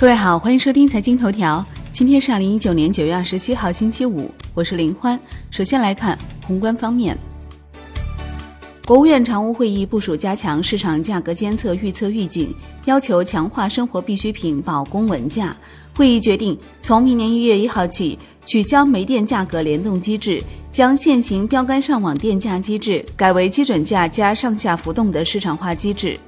各位好，欢迎收听财经头条。今天是二零一九年九月二十七号，星期五，我是林欢。首先来看宏观方面，国务院常务会议部署加强市场价格监测、预测、预警，要求强化生活必需品保供稳价。会议决定，从明年一月一号起，取消煤电价格联动机制，将现行标杆上网电价机制改为基准价加上下浮动的市场化机制。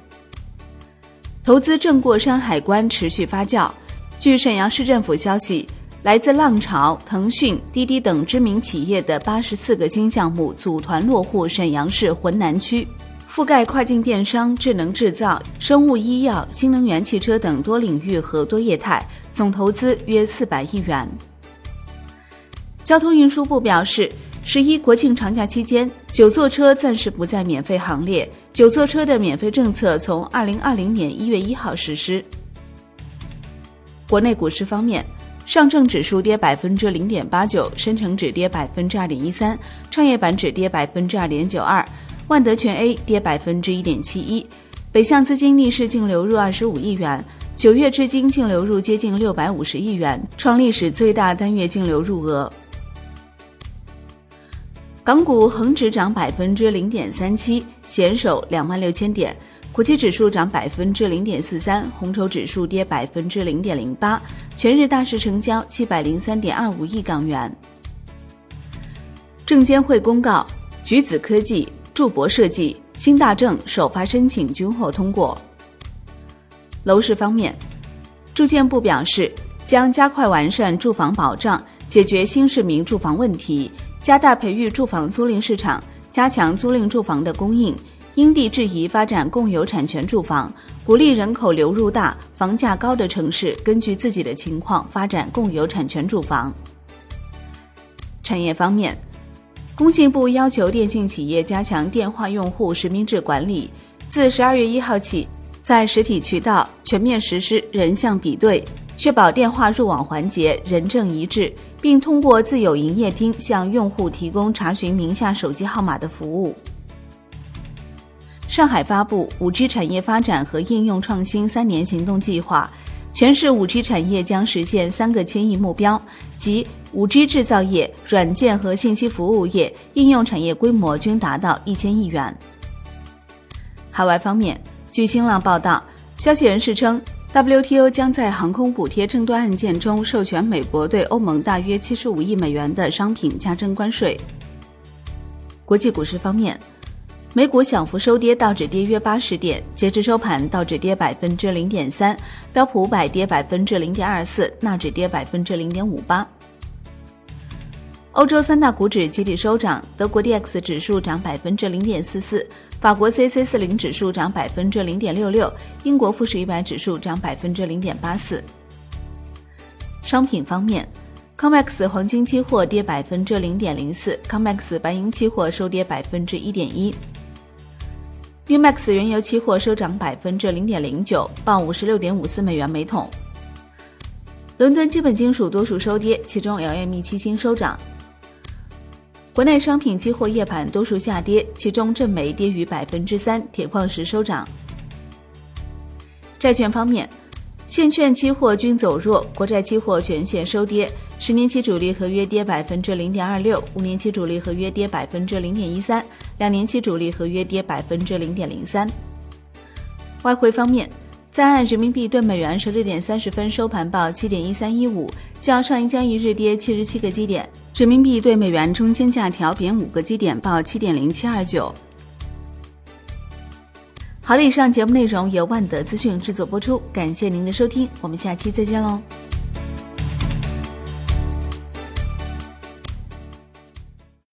投资正过山海关持续发酵。据沈阳市政府消息，来自浪潮、腾讯、滴滴等知名企业的八十四个新项目组团落户沈阳市浑南区，覆盖跨境电商、智能制造、生物医药、新能源汽车等多领域和多业态，总投资约四百亿元。交通运输部表示。十一国庆长假期间，九座车暂时不在免费行列。九座车的免费政策从二零二零年一月一号实施。国内股市方面，上证指数跌百分之零点八九，深成指跌百分之二点一三，创业板指跌百分之二点九二，万德全 A 跌百分之一点七一。北向资金逆势净流入二十五亿元，九月至今净流入接近六百五十亿元，创历史最大单月净流入额。港股恒指涨百分之零点三七，险守两万六千点；国际指数涨百分之零点四三，红筹指数跌百分之零点零八。全日大市成交七百零三点二五亿港元。证监会公告，橘子科技、筑博设计、新大正首发申请均获通过。楼市方面，住建部表示，将加快完善住房保障，解决新市民住房问题。加大培育住房租赁市场，加强租赁住房的供应，因地制宜发展共有产权住房，鼓励人口流入大、房价高的城市根据自己的情况发展共有产权住房。产业方面，工信部要求电信企业加强电话用户实名制管理，自十二月一号起，在实体渠道全面实施人像比对。确保电话入网环节人证一致，并通过自有营业厅向用户提供查询名下手机号码的服务。上海发布五 G 产业发展和应用创新三年行动计划，全市五 G 产业将实现三个千亿目标，即五 G 制造业、软件和信息服务业应用产业规模均达到一千亿元。海外方面，据新浪报道，消息人士称。WTO 将在航空补贴争端案件中授权美国对欧盟大约七十五亿美元的商品加征关税。国际股市方面，美股小幅收跌，道指跌约八十点，截至收盘，道指跌百分之零点三，标普五百跌百分之零点二四，纳指跌百分之零点五八。欧洲三大股指集体收涨，德国 D X 指数涨百分之零点四四，法国 C C 四零指数涨百分之零点六六，英国富时一百指数涨百分之零点八四。商品方面，COMEX 黄金期货跌百分之零点零四，COMEX 白银期货收跌百分之一点一，NEWMAX 原油期货收涨百分之零点零九，报五十六点五四美元每桶。伦敦基本金属多数收跌，其中 LME 期锌收涨。国内商品期货夜盘多数下跌，其中正煤跌逾百分之三，铁矿石收涨。债券方面，现券期货均走弱，国债期货全线收跌，十年期主力合约跌百分之零点二六，五年期主力合约跌百分之零点一三，两年期主力合约跌百分之零点零三。外汇方面。在岸人民币对美元十六点三十分收盘报七点一三一五，较上一交易日跌七十七个基点。人民币对美元中间价调贬五个基点，报七点零七二九。好了，以上节目内容由万德资讯制作播出，感谢您的收听，我们下期再见喽。